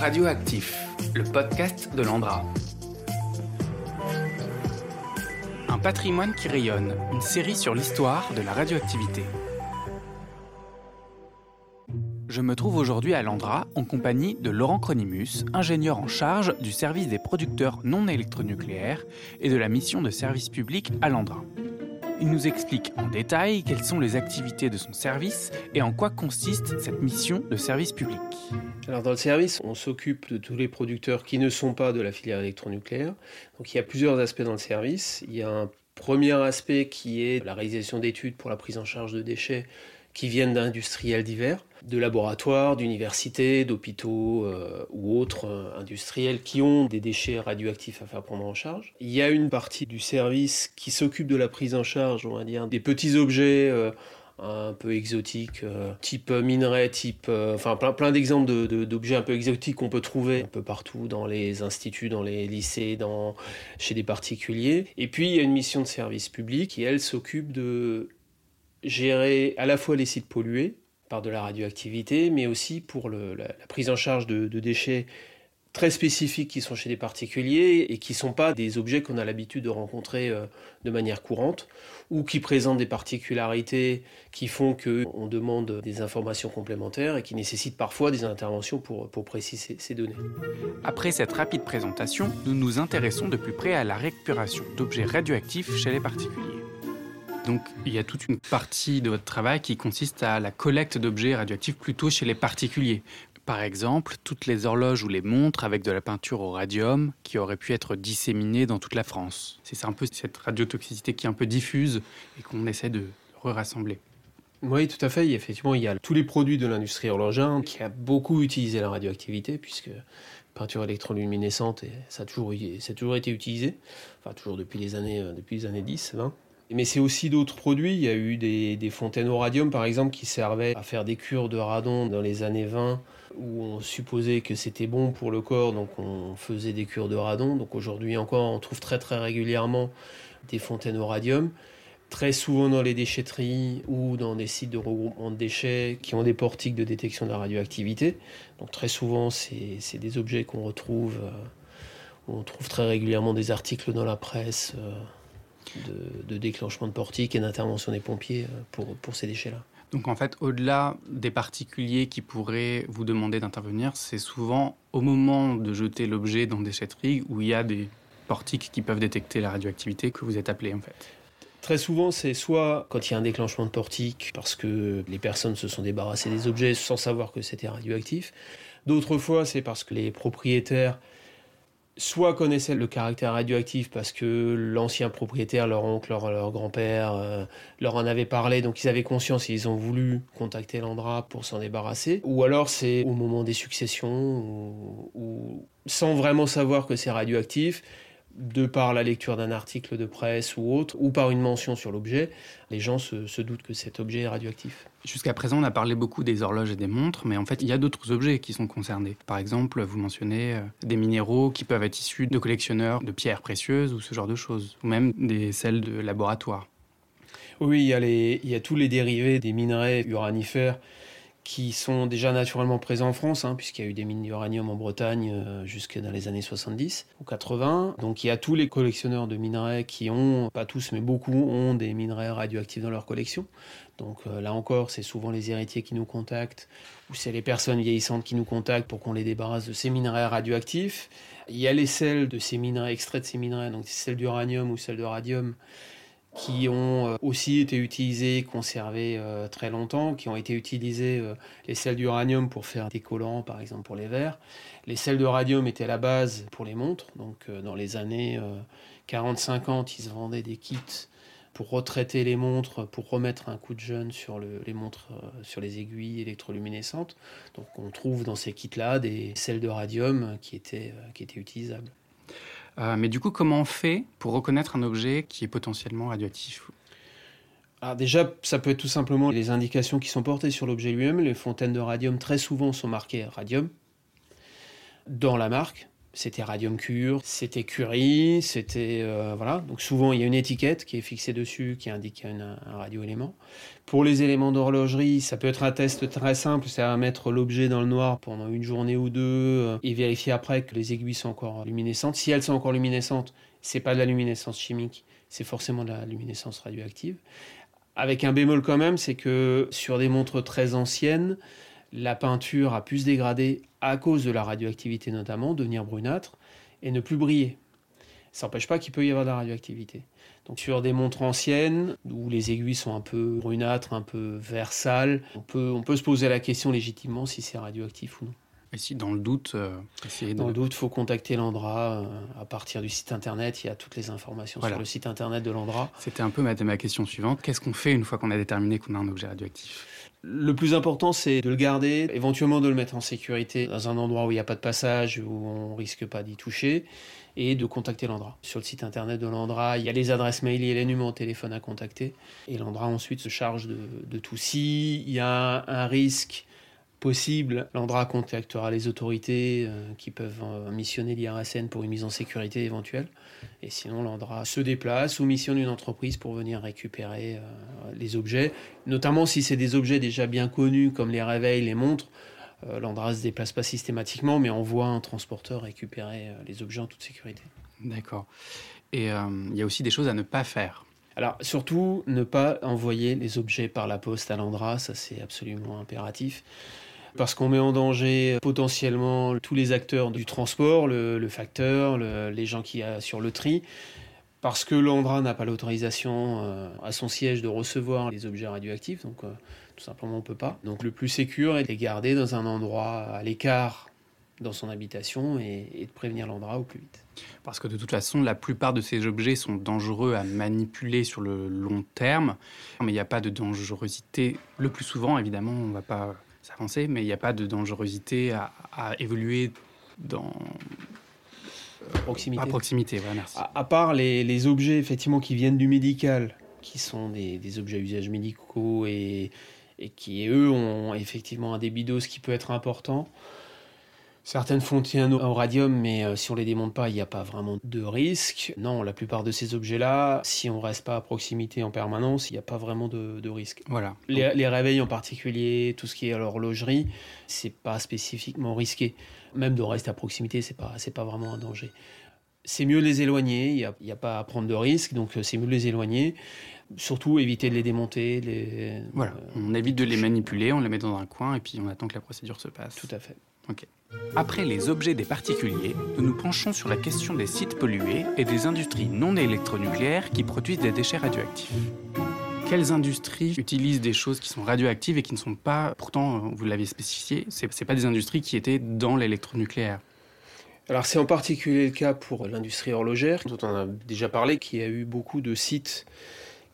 Radioactif, le podcast de l'Andra. Un patrimoine qui rayonne, une série sur l'histoire de la radioactivité. Je me trouve aujourd'hui à Landra en compagnie de Laurent Cronimus, ingénieur en charge du service des producteurs non électronucléaires et de la mission de service public à Landra. Il nous explique en détail quelles sont les activités de son service et en quoi consiste cette mission de service public. Alors dans le service, on s'occupe de tous les producteurs qui ne sont pas de la filière électronucléaire. Donc il y a plusieurs aspects dans le service. Il y a un premier aspect qui est la réalisation d'études pour la prise en charge de déchets qui viennent d'industriels divers, de laboratoires, d'universités, d'hôpitaux euh, ou autres euh, industriels qui ont des déchets radioactifs à faire prendre en charge. Il y a une partie du service qui s'occupe de la prise en charge, on va dire, des petits objets. Euh, un peu exotiques, type minerai, type, enfin plein, plein d'exemples d'objets un peu exotiques qu'on peut trouver un peu partout dans les instituts, dans les lycées, dans, chez des particuliers. Et puis il y a une mission de service public qui elle s'occupe de gérer à la fois les sites pollués par de la radioactivité, mais aussi pour la, prise en charge de, de, déchets très spécifiques qui sont chez des particuliers et qui ne sont pas des objets qu'on a l'habitude de rencontrer euh, de manière courante ou qui présentent des particularités qui font qu'on demande des informations complémentaires et qui nécessitent parfois des interventions pour, pour préciser ces données. Après cette rapide présentation, nous nous intéressons de plus près à la récupération d'objets radioactifs chez les particuliers. Donc il y a toute une partie de votre travail qui consiste à la collecte d'objets radioactifs plutôt chez les particuliers. Par exemple, toutes les horloges ou les montres avec de la peinture au radium qui auraient pu être disséminées dans toute la France. C'est un peu cette radiotoxicité qui est un peu diffuse et qu'on essaie de rassembler. Oui, tout à fait. Effectivement, il y a tous les produits de l'industrie horlogère qui a beaucoup utilisé la radioactivité, puisque peinture électroluminescente, ça a toujours, été utilisé, enfin toujours depuis les années, euh, depuis les années 10, 20. Mais c'est aussi d'autres produits. Il y a eu des, fontaines au radium, par exemple, qui servaient à faire des cures de radon dans les années 20, où on supposait que c'était bon pour le corps, donc on faisait des cures de radon. Donc aujourd'hui encore, on trouve très très régulièrement des fontaines au radium. Très souvent dans les déchetteries ou dans des sites de regroupement de déchets qui ont des portiques de détection de la radioactivité. Donc très souvent, c'est des objets qu'on retrouve. Euh, on trouve très régulièrement des articles dans la presse. Euh, de, de déclenchement de portique et d'intervention des pompiers euh, pour, pour ces déchets-là. Donc en fait, au-delà des particuliers qui pourraient vous demander d'intervenir, c'est souvent au moment de jeter l'objet dans déchetterie où il y a des portiques qui peuvent détecter la radioactivité que vous êtes appelé en fait. Très souvent, c'est soit quand il y a un déclenchement de portique parce que les personnes se sont débarrassées des objets sans savoir que c'était radioactif. D'autres fois, c'est parce que les propriétaires soit connaissaient le caractère radioactif parce que l'ancien propriétaire, leur oncle, leur, leur grand-père, euh, leur en avait parlé, donc ils avaient conscience et ils ont voulu contacter l'Andra pour s'en débarrasser. Ou alors c'est au moment des successions, ou, ou sans vraiment savoir que c'est radioactif, de par la lecture d'un article de presse ou autre, ou par une mention sur l'objet, les gens se, se, doutent que cet objet est radioactif. Jusqu'à présent, on a parlé beaucoup des horloges et des montres, mais en fait, il y a d'autres objets qui sont concernés. Par exemple, vous mentionnez euh, des minéraux qui peuvent être issus de collectionneurs de pierres précieuses ou ce genre de choses, ou même des selles de laboratoire. Oui, il y a, les, il y a tous les dérivés des minerais uranifères qui sont déjà naturellement présents en France, hein, puisqu'il y a eu des mines d'uranium en Bretagne euh, jusque dans les années 70 ou 80. Donc il y a tous les collectionneurs de minerais qui ont, pas tous mais beaucoup, ont des minerais radioactifs dans leur collection. Donc euh, là encore, c'est souvent les héritiers qui nous contactent, ou c'est les personnes vieillissantes qui nous contactent pour qu'on les débarrasse de ces minerais radioactifs. Il y a les sels de ces minerais, extraits de ces minerais, donc celles d'uranium ou celles de radium, qui ont euh, aussi été utilisés, conservés euh, très longtemps, qui ont été utilisés, euh, les sels d'uranium pour faire des collants, par exemple pour les verres. Les sels de radium étaient la base pour les montres, donc dans les années 40-50, ils se vendaient des kits pour retraiter les montres, pour remettre un coup de jeune sur le, les montres, sur les aiguilles électroluminescentes. Donc on trouve dans ces kits-là des sels de radium qui étaient utilisables. Euh, mais du coup, comment on fait pour reconnaître un objet qui est potentiellement radioactif alors déjà, ça peut être tout simplement les indications qui sont portées sur l'objet lui-même. Les fontaines de radium, très souvent, sont marquées radium dans la marque. C'était radium cure, c'était curie, c'était euh, voilà. Donc souvent il y a une étiquette qui est fixée dessus qui indique un, un radioélément. Pour les éléments d'horlogerie, ça peut être un test très simple, c'est à mettre l'objet dans le noir pendant une journée ou deux euh, et vérifier après que les aiguilles sont encore luminescentes. Si elles sont encore luminescentes, c'est pas de la luminescence chimique, c'est forcément de la luminescence radioactive. Avec un bémol quand même, c'est que sur des montres très anciennes, la peinture a pu se dégrader à cause de la radioactivité notamment, devenir brunâtre et ne plus briller. Ça n'empêche pas qu'il peut y avoir de la radioactivité. Donc sur des montres anciennes, où les aiguilles sont un peu brunâtres, un peu vert sale, on peut, on peut se poser la question légitimement si c'est radioactif ou non. Et si dans le doute, euh, Dans le doute, il faut contacter l'Andra. Euh, à partir du site internet, il y a toutes les informations Voilà. sur le site internet de l'Andra. C'était un peu ma, ma question suivante. Qu'est-ce qu'on fait une fois qu'on a déterminé qu'on a un objet radioactif? Le plus important, c'est de le garder, éventuellement de le mettre en sécurité dans un endroit où il n'y a pas de passage, où on risque pas d'y toucher, et de contacter l'Andra. Sur le site internet de l'Andra, il y a les adresses mail et les numéros de téléphone à contacter, et l'Andra ensuite se charge de, de tout. S'il y a un risque possible, l'Andra contactera les autorités euh, qui peuvent euh, missionner l'IRSN pour une mise en sécurité éventuelle. Et sinon, l'Andra se déplace ou missionne une entreprise pour venir récupérer euh, les objets, notamment si c'est des objets déjà bien connus comme les réveils, les montres. L'Andra ne se déplace pas systématiquement, mais envoie un transporteur récupérer les objets en toute sécurité. D'accord. Et il y a aussi des choses à ne pas faire. Alors, surtout, ne pas envoyer les objets par la poste à l'Andra, ça c'est absolument impératif. Parce qu'on met en danger potentiellement tous les acteurs du transport, le, facteur, le- les gens qui assurent le tri. Parce que l'Andra n'a pas l'autorisation euh, à son siège de recevoir les objets radioactifs, donc euh, tout simplement on ne peut pas. Donc le plus sécur est de les garder dans un endroit à l'écart dans son habitation et, et de prévenir l'Andra au plus vite. Parce que de toute façon, la plupart de ces objets sont dangereux à manipuler sur le long terme. Mais il n'y a pas de dangerosité. Le plus souvent, évidemment, on ne va pas s'avancer, mais il n'y a pas de dangerosité à, à évoluer dans, Proximité. à proximité. Merci. À, à part les, les objets effectivement qui viennent du médical, qui sont des, des objets à usage médicaux et, et qui eux ont effectivement un débit dose qui peut être important. Certaines contiennent au radium, mais euh, si on les démonte pas, il n'y a pas vraiment de risque. Non, la plupart de ces objets-là, si on reste pas à proximité en permanence, il n'y a pas vraiment de, de risque. Voilà. Les, les réveils en particulier, tout ce qui est à l'horlogerie, c'est pas spécifiquement risqué. Même de rester à proximité, c'est pas, c'est pas vraiment un danger. C'est mieux de les éloigner, il n'y a, pas à prendre de risque, donc euh, c'est mieux de les éloigner. Surtout éviter de les démonter. Les, Voilà. euh, On évite de les manipuler, on les met dans un coin et puis on attend que la procédure se passe. tout à fait. Après les objets des particuliers, nous nous penchons sur la question des sites pollués et des industries non électronucléaires qui produisent des déchets radioactifs. Quelles industries utilisent des choses qui sont radioactives et qui ne sont pas, pourtant, vous l'aviez spécifié, c'est c'est pas des industries qui étaient dans l'électronucléaire? Alors c'est en particulier le cas pour l'industrie horlogère, dont on a déjà parlé, qui a eu beaucoup de sites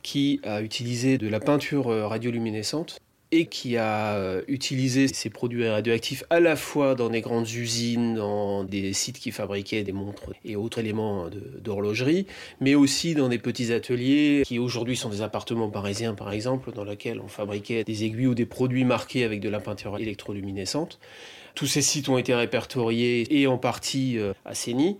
qui a utilisé de la peinture euh, radioluminescente et qui a euh, utilisé ces produits radioactifs à la fois dans des grandes usines, dans des sites qui fabriquaient des montres et autres éléments d'horlogerie, mais aussi dans des petits ateliers qui aujourd'hui sont des appartements parisiens par exemple, dans lesquels on fabriquait des aiguilles ou des produits marqués avec de la peinture électroluminescente. Tous ces sites ont été répertoriés et en partie euh, assainis,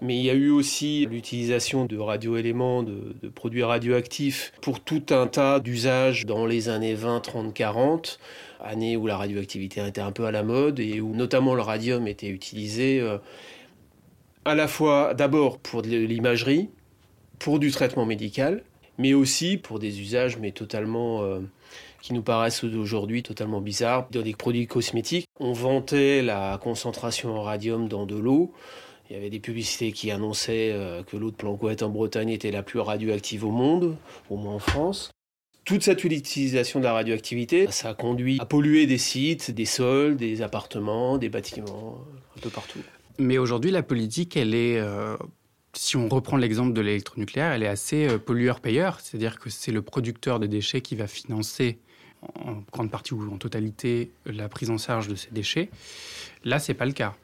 mais il y a eu aussi l'utilisation de radioéléments, de, de produits radioactifs pour tout un tas d'usages dans les années 20, 30, 40, années où la radioactivité était un peu à la mode et où notamment le radium était utilisé euh, à la fois d'abord pour de l'imagerie, pour du traitement médical, mais aussi pour des usages mais totalement euh, qui nous paraissent aujourd'hui totalement bizarres. Dans des produits cosmétiques, on vantait la concentration en radium dans de l'eau. Il y avait des publicités qui annonçaient euh, que l'eau de Planquette en Bretagne était la plus radioactive au monde, au moins en France. Toute cette utilisation de la radioactivité, ça a conduit à polluer des sites, des sols, des appartements, des bâtiments, un peu partout. Mais aujourd'hui, la politique, elle est, euh, si on reprend l'exemple de l'électronucléaire, elle est assez euh, pollueur-payeur. C'est-à-dire que c'est le producteur de déchets qui va financer en grande partie ou en totalité la prise en charge de ces déchets. Là, c'est pas le cas.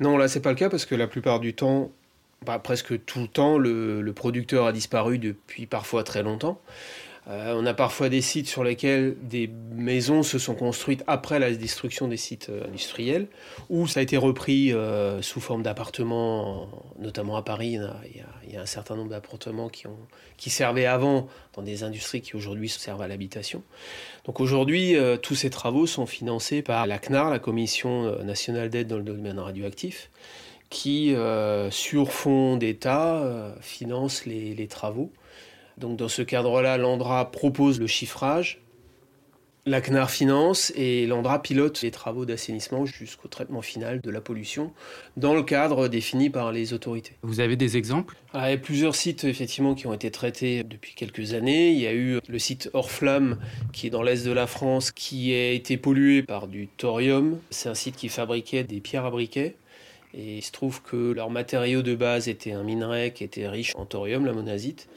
Non, là, c'est pas le cas parce que la plupart du temps, bah, presque tout le temps, le, le producteur a disparu depuis parfois très longtemps. Euh, on a parfois des sites sur lesquels des maisons se sont construites après la destruction des sites euh, industriels, où ça a été repris euh, sous forme d'appartements, notamment à Paris. Il y a, un certain nombre d'appartements qui, qui servaient avant dans des industries qui aujourd'hui servent à l'habitation. Donc aujourd'hui, tous ces travaux sont financés par la CNAR, la Commission nationale d'aide dans le domaine radioactif, qui, sur fond d'État, finance les travaux. Donc dans ce cadre-là, l'ANDRA propose le chiffrage, la CNAR finance et l'ANDRA pilote les travaux d'assainissement jusqu'au traitement final de la pollution dans le cadre défini par les autorités. Vous avez des exemples? Ah, Il y a plusieurs sites effectivement qui ont été traités depuis quelques années. Il y a eu le site Orflamme qui est dans l'est de la France qui a été pollué par du thorium. C'est un site qui fabriquait des pierres à briquet. Et il se trouve que leur matériau de base était un minerai qui était riche en thorium, la monazite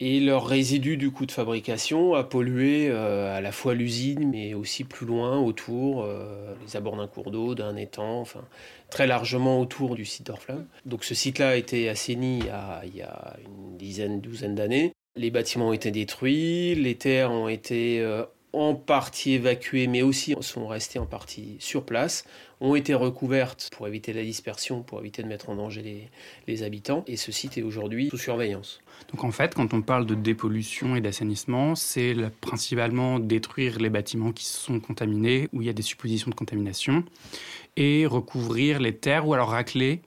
et leur résidu du coût de fabrication a pollué euh, à la fois l'usine, mais aussi plus loin autour, euh, les abords d'un cours d'eau, d'un étang, enfin très largement autour du site d'Orflamme. Donc ce site-là a été assaini il y a, il y a une dizaine, douzaine d'années. Les bâtiments ont été détruits, les terres ont été euh, en partie évacuées, mais aussi sont restées en partie sur place ont été recouvertes pour éviter la dispersion, pour éviter de mettre en danger les, les habitants. Et ce site est aujourd'hui sous surveillance. Donc en fait, quand on parle de dépollution et d'assainissement, c'est principalement détruire les bâtiments qui sont contaminés, où il y a des suppositions de contamination, et recouvrir les terres ou alors racler.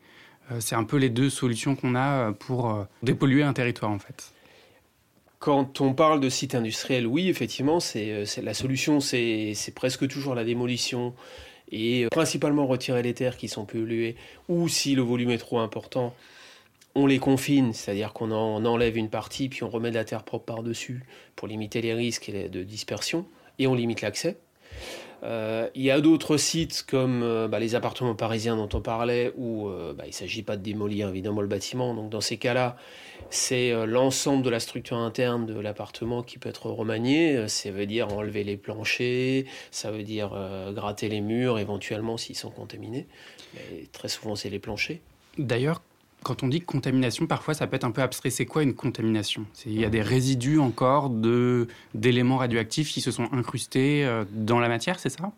Euh, c'est un peu les deux solutions qu'on a euh, pour euh, dépolluer un territoire en fait. Quand on parle de site industriel, oui, effectivement, c'est la solution, c'est presque toujours la démolition et principalement retirer les terres qui sont polluées ou si le volume est trop important, on les confine, c'est-à-dire qu'on en enlève une partie puis on remet de la terre propre par-dessus pour limiter les risques de dispersion et on limite l'accès. Euh, il y a d'autres sites comme euh, bah, les appartements parisiens dont on parlait où euh, bah, il ne s'agit pas de démolir évidemment le bâtiment. Donc dans ces cas-là, c'est l'ensemble de la structure interne de l'appartement qui peut être remanié. Ça veut dire enlever les planchers, ça veut dire gratter les murs éventuellement s'ils sont contaminés. Mais très souvent c'est les planchers. D'ailleurs, quand on dit contamination, parfois ça peut être un peu abstrait. C'est quoi une contamination? Il y a des résidus encore de, d'éléments radioactifs qui se sont incrustés euh, dans la matière, c'est ça?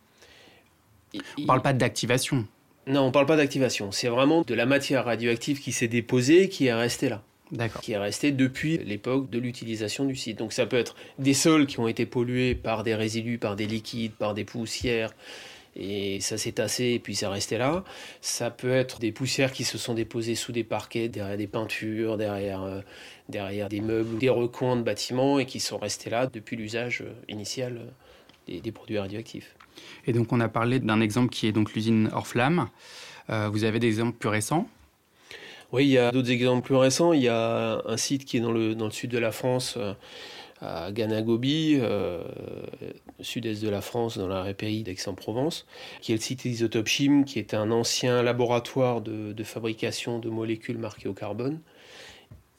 On ne parle pas d'activation. Non, on ne parle pas d'activation. C'est vraiment de la matière radioactive qui s'est déposée, qui est restée là. D'accord. Qui est restée depuis l'époque de l'utilisation du site. Donc ça peut être des sols qui ont été pollués par des résidus, par des liquides, par des poussières, et ça s'est tassé et puis c'est resté là. Ça peut être des poussières qui se sont déposées sous des parquets, derrière des peintures, derrière, euh, derrière des meubles, des recoins de bâtiments et qui sont restés là depuis l'usage euh, initial euh, des, produits radioactifs. Et donc on a parlé d'un exemple qui est donc l'usine Orflamme. vous avez des exemples plus récents? Oui, il y a d'autres exemples plus récents. Il y a un site qui est dans le, dans le sud de la France à Ganagobi, euh, sud-est de la France, dans la pays d'Aix-en-Provence, qui est le site Isotopchim, qui est un ancien laboratoire de, fabrication de molécules marquées au carbone,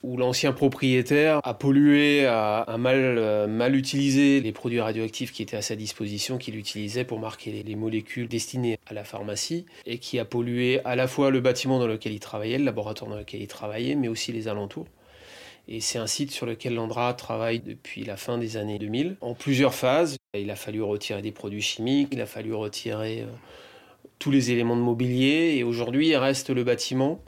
où l'ancien propriétaire a pollué, a, mal, euh, mal utilisé les produits radioactifs qui étaient à sa disposition, qu'il utilisait pour marquer les, molécules destinées à la pharmacie, et qui a pollué à la fois le bâtiment dans lequel il travaillait, le laboratoire dans lequel il travaillait, mais aussi les alentours. Et c'est un site sur lequel l'Andra travaille depuis la fin des années 2000, en plusieurs phases. Il a fallu retirer des produits chimiques, il a fallu retirer euh, tous les éléments de mobilier, et aujourd'hui il reste le bâtiment,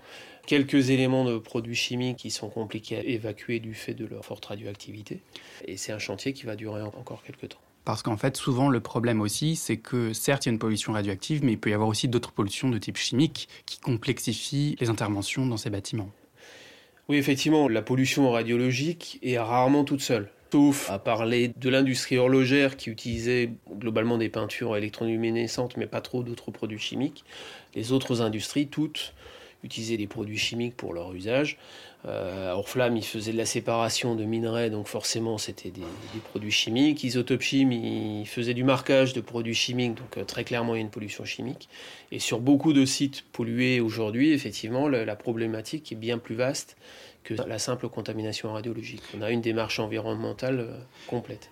quelques éléments de produits chimiques qui sont compliqués à évacuer du fait de leur forte radioactivité. Et c'est un chantier qui va durer encore quelques temps. Parce qu'en fait, souvent, le problème aussi, c'est que certes, il y a une pollution radioactive, mais il peut y avoir aussi d'autres pollutions de type chimique qui complexifient les interventions dans ces bâtiments. Oui, effectivement, la pollution radiologique est rarement toute seule. Sauf à parler de l'industrie horlogère qui utilisait globalement des peintures électroluminescentes, mais pas trop d'autres produits chimiques. Les autres industries, toutes, utilisaient des produits chimiques pour leur usage. Euh, Orflamme, il faisait de la séparation de minerais, donc forcément c'était des, produits chimiques. Isotopchim, il faisait du marquage de produits chimiques, donc euh, très clairement il y a une pollution chimique. Et sur beaucoup de sites pollués aujourd'hui, effectivement, la problématique est bien plus vaste que la simple contamination radiologique. On a une démarche environnementale euh, complète.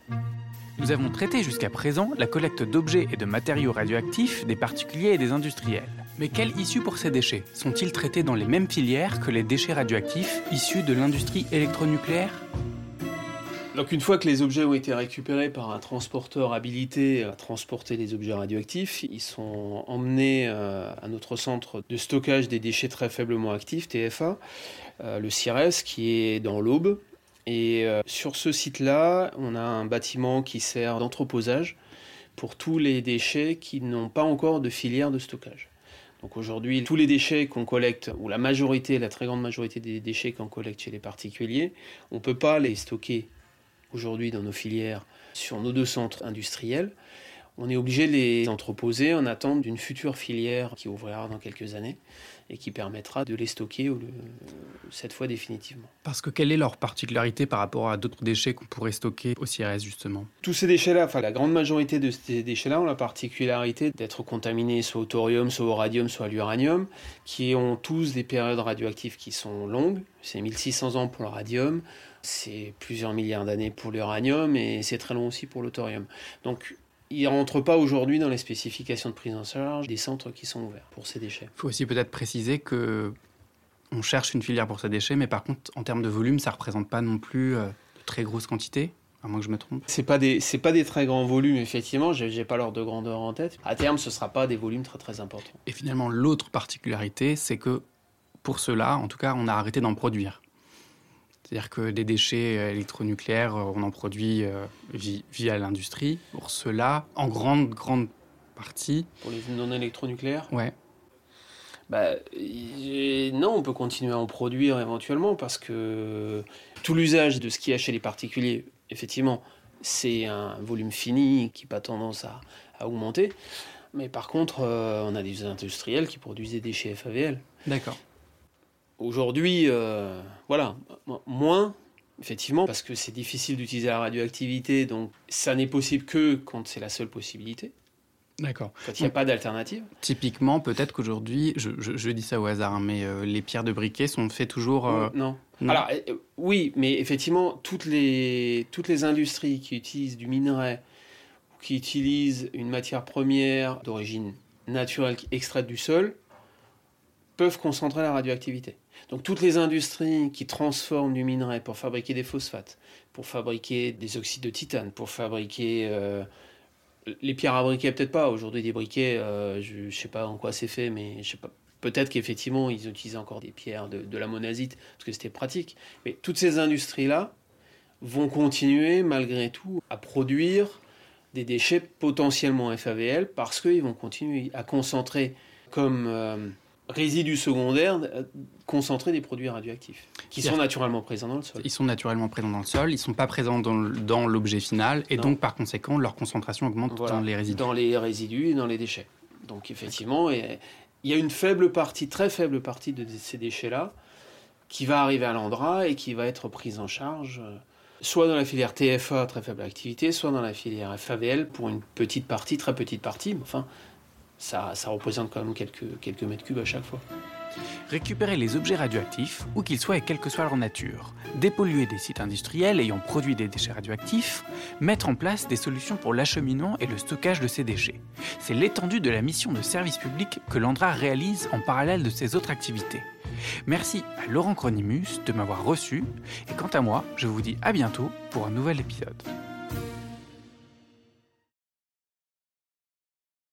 Nous avons traité jusqu'à présent la collecte d'objets et de matériaux radioactifs des particuliers et des industriels. Mais quelle issue pour ces déchets Sont-ils traités dans les mêmes filières que les déchets radioactifs issus de l'industrie électronucléaire Donc une fois que les objets ont été récupérés par un transporteur habilité à transporter les objets radioactifs, ils sont emmenés euh, à notre centre de stockage des déchets très faiblement actifs, TFA, euh, le CIRES, qui est dans l'Aube. Et euh, sur ce site-là, on a un bâtiment qui sert d'entreposage pour tous les déchets qui n'ont pas encore de filière de stockage. Donc aujourd'hui, tous les déchets qu'on collecte, ou la majorité, la très grande majorité des déchets qu'on collecte chez les particuliers, on ne peut pas les stocker aujourd'hui dans nos filières sur nos deux centres industriels. On est obligé de les entreposer en attente d'une future filière qui ouvrira dans quelques années et qui permettra de les stocker cette fois définitivement. Parce que quelle est leur particularité par rapport à d'autres déchets qu'on pourrait stocker au CIRS justement? Tous ces déchets-là, enfin la grande majorité de ces déchets-là ont la particularité d'être contaminés soit au thorium, soit au radium, soit à l'uranium, qui ont tous des périodes radioactives qui sont longues. C'est 1600 ans pour le radium, c'est plusieurs milliards d'années pour l'uranium et c'est très long aussi pour le thorium. Donc il ne rentre pas aujourd'hui dans les spécifications de prise en charge des centres qui sont ouverts pour ces déchets. Il faut aussi peut-être préciser que on cherche une filière pour ces déchets, mais par contre, en termes de volume, ça ne représente pas non plus euh, de très grosses quantités. À moins que je me trompe. C'est pas des c'est pas des très grands volumes effectivement. J'ai, n'ai pas l'ordre de grandeur en tête. À terme, ce sera pas des volumes très très importants. Et finalement, l'autre particularité, c'est que pour cela, en tout cas, on a arrêté d'en produire. C'est-à-dire que des déchets euh, électronucléaires, euh, on en produit euh, via l'industrie. Pour cela, en grande, grande partie. Pour les non électronucléaires? Ouais. Bah, non, on peut continuer à en produire éventuellement parce que tout l'usage de ce qu'il y a chez les particuliers, effectivement, c'est un volume fini qui n'a pas tendance à, augmenter. Mais par contre, on a des industriels qui produisent des déchets FAVL. D'accord. Aujourd'hui, euh, voilà, moins, effectivement, parce que c'est difficile d'utiliser la radioactivité, donc ça n'est possible que quand c'est la seule possibilité. D'accord. Quand il n'y a pas d'alternative. Typiquement, peut-être qu'aujourd'hui, je, dis ça au hasard, mais euh, les pierres de briquet sont faites toujours. Euh, non. Alors, oui, mais effectivement, toutes les, toutes les industries qui utilisent du minerai, qui utilisent une matière première d'origine naturelle extraite du sol, peuvent concentrer la radioactivité. Donc toutes les industries qui transforment du minerai pour fabriquer des phosphates, pour fabriquer des oxydes de titane, pour fabriquer euh, les pierres à briquet, peut-être pas. Aujourd'hui, des briquets, euh, je ne sais pas en quoi c'est fait, mais je sais pas. Peut-être qu'effectivement, ils utilisaient encore des pierres de, la monazite parce que c'était pratique. Mais toutes ces industries-là vont continuer malgré tout à produire des déchets potentiellement FAVL parce qu'ils vont continuer à concentrer comme euh, résidus secondaires euh, concentrés des produits radioactifs, qui sont naturellement présents dans le sol. Ils sont naturellement présents dans le sol, ils ne sont pas présents dans l'objet final, et donc par conséquent, leur concentration augmente dans les résidus. Dans les résidus et dans les déchets. Donc effectivement, il y a une faible partie, très faible partie de ces déchets-là, qui va arriver à l'Andra et qui va être prise en charge euh, soit dans la filière TFA, très faible activité, soit dans la filière FAVL pour une petite partie, très petite partie, mais enfin, ça, représente quand même quelques, mètres cubes à chaque fois. Récupérer les objets radioactifs, où qu'ils soient et quelle que soit leur nature, dépolluer des sites industriels ayant produit des déchets radioactifs, mettre en place des solutions pour l'acheminement et le stockage de ces déchets. C'est l'étendue de la mission de service public que l'Andra réalise en parallèle de ses autres activités. Merci à Laurent Cronimus de m'avoir reçu, et quant à moi, je vous dis à bientôt pour un nouvel épisode.